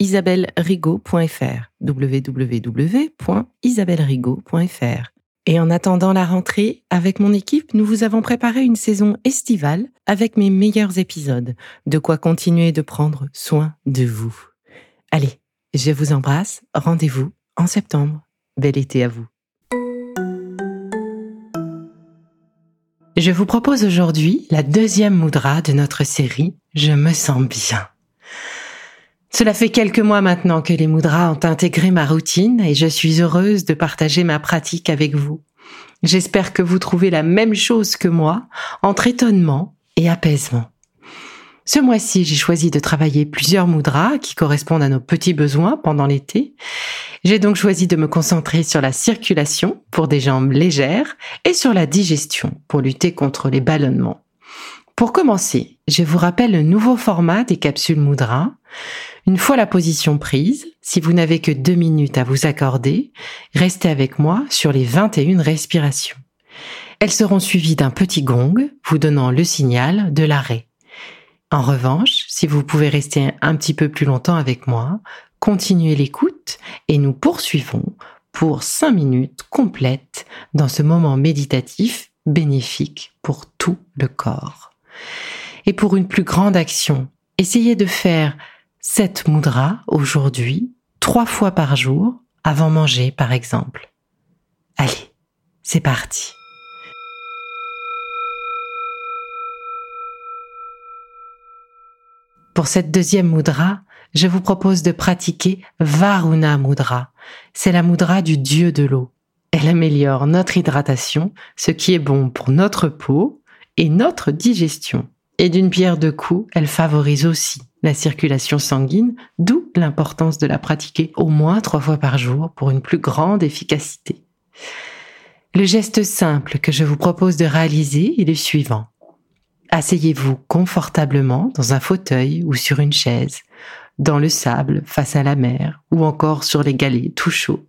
isabellerigaud.fr www.isabellerigaud.fr Et en attendant la rentrée, avec mon équipe, nous vous avons préparé une saison estivale avec mes meilleurs épisodes, de quoi continuer de prendre soin de vous. Allez, je vous embrasse, rendez-vous en septembre. Bel été à vous. Je vous propose aujourd'hui la deuxième moudra de notre série Je me sens bien. Cela fait quelques mois maintenant que les moudras ont intégré ma routine et je suis heureuse de partager ma pratique avec vous. J'espère que vous trouvez la même chose que moi entre étonnement et apaisement. Ce mois-ci, j'ai choisi de travailler plusieurs moudras qui correspondent à nos petits besoins pendant l'été. J'ai donc choisi de me concentrer sur la circulation pour des jambes légères et sur la digestion pour lutter contre les ballonnements. Pour commencer, je vous rappelle le nouveau format des capsules moudra. Une fois la position prise, si vous n'avez que deux minutes à vous accorder, restez avec moi sur les 21 respirations. Elles seront suivies d'un petit gong vous donnant le signal de l'arrêt. En revanche, si vous pouvez rester un petit peu plus longtemps avec moi, continuez l'écoute et nous poursuivons pour cinq minutes complètes dans ce moment méditatif bénéfique pour tout le corps. Et pour une plus grande action, essayez de faire cette mudra aujourd'hui trois fois par jour avant manger par exemple. Allez, c'est parti. Pour cette deuxième mudra, je vous propose de pratiquer Varuna Mudra. C'est la mudra du dieu de l'eau. Elle améliore notre hydratation, ce qui est bon pour notre peau et notre digestion. Et d'une pierre deux coups, elle favorise aussi la circulation sanguine, d'où l'importance de la pratiquer au moins trois fois par jour pour une plus grande efficacité. Le geste simple que je vous propose de réaliser est le suivant. Asseyez-vous confortablement dans un fauteuil ou sur une chaise, dans le sable face à la mer ou encore sur les galets tout chauds.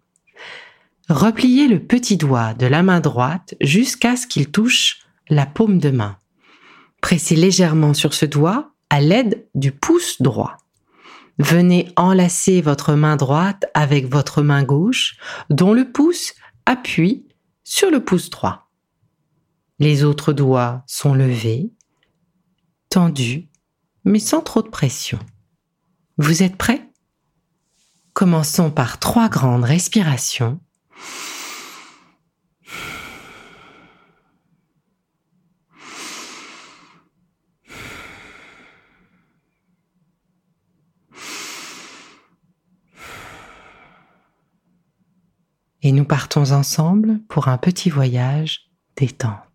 Repliez le petit doigt de la main droite jusqu'à ce qu'il touche la paume de main. Pressez légèrement sur ce doigt à l'aide du pouce droit. Venez enlacer votre main droite avec votre main gauche dont le pouce appuie sur le pouce droit. Les autres doigts sont levés tendu, mais sans trop de pression. Vous êtes prêts? Commençons par trois grandes respirations. Et nous partons ensemble pour un petit voyage détente.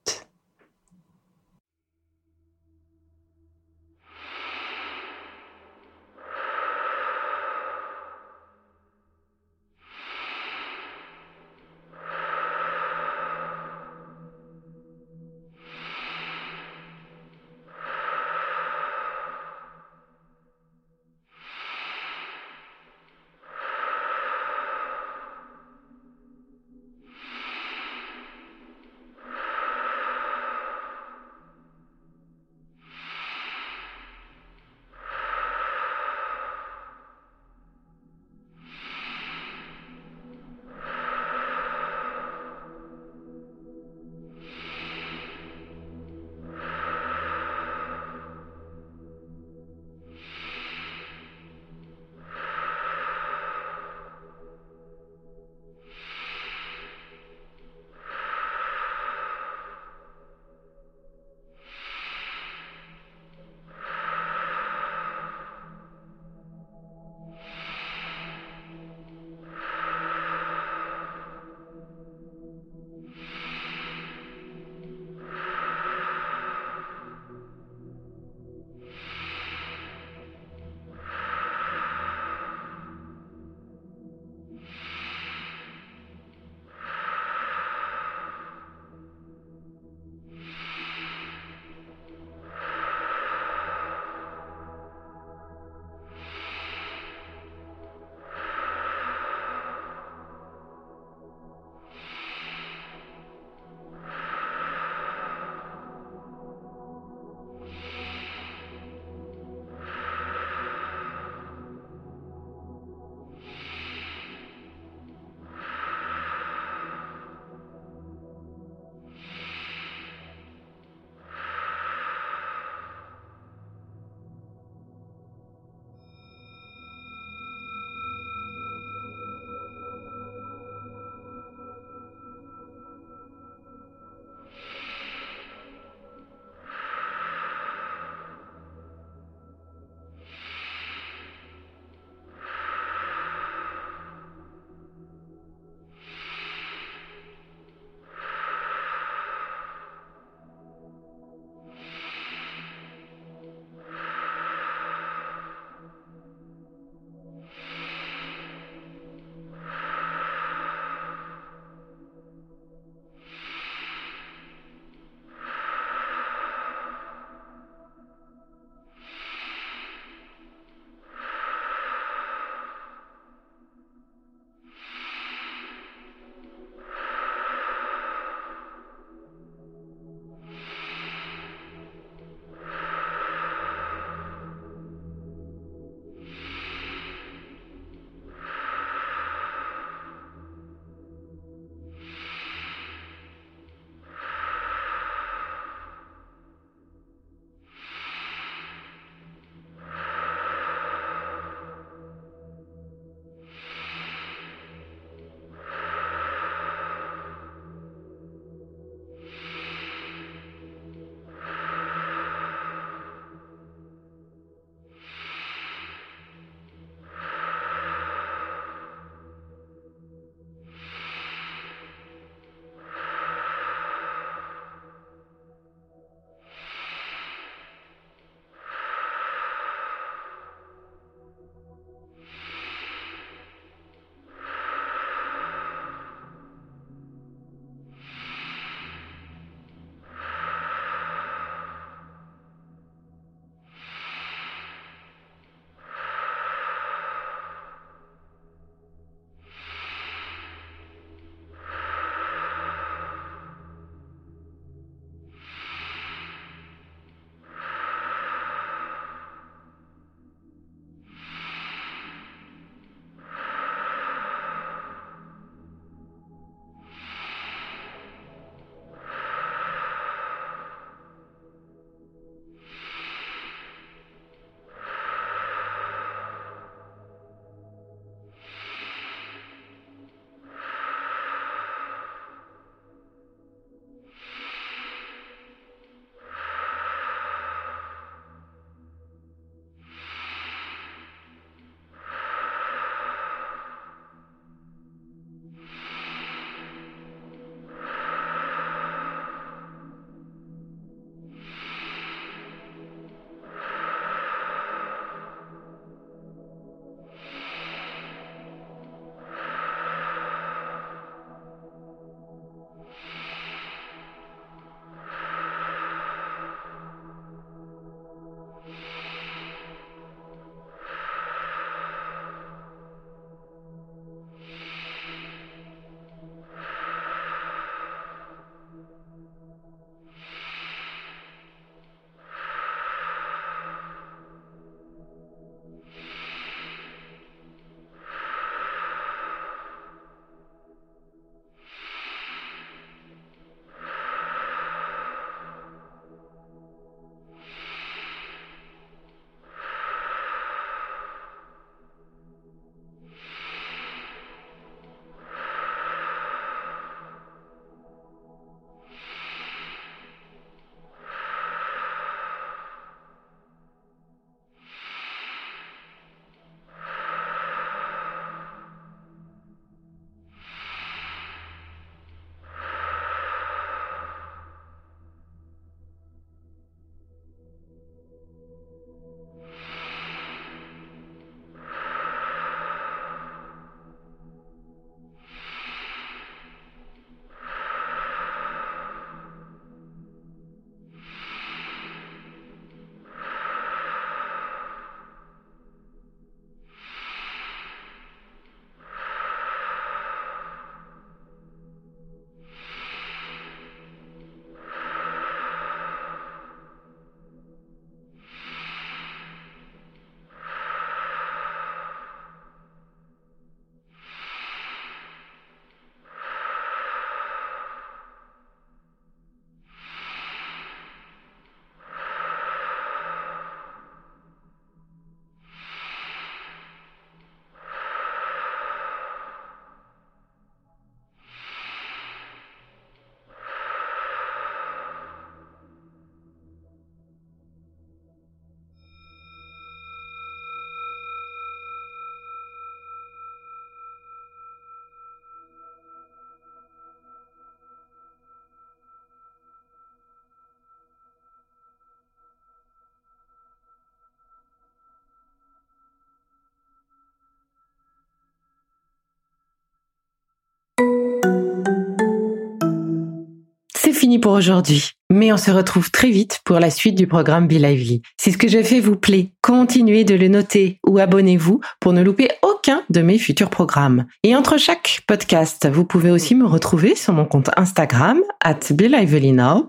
Fini pour aujourd'hui. Mais on se retrouve très vite pour la suite du programme Be Lively. Si ce que je fais vous plaît, continuez de le noter ou abonnez-vous pour ne louper aucun de mes futurs programmes. Et entre chaque podcast, vous pouvez aussi me retrouver sur mon compte Instagram, at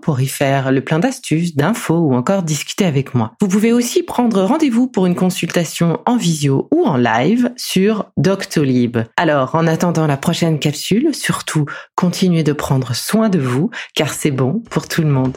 pour y faire le plein d'astuces, d'infos ou encore discuter avec moi. Vous pouvez aussi prendre rendez-vous pour une consultation en visio ou en live sur Doctolib. Alors, en attendant la prochaine capsule, surtout, continuez de prendre soin de vous, car c'est bon pour tout le monde.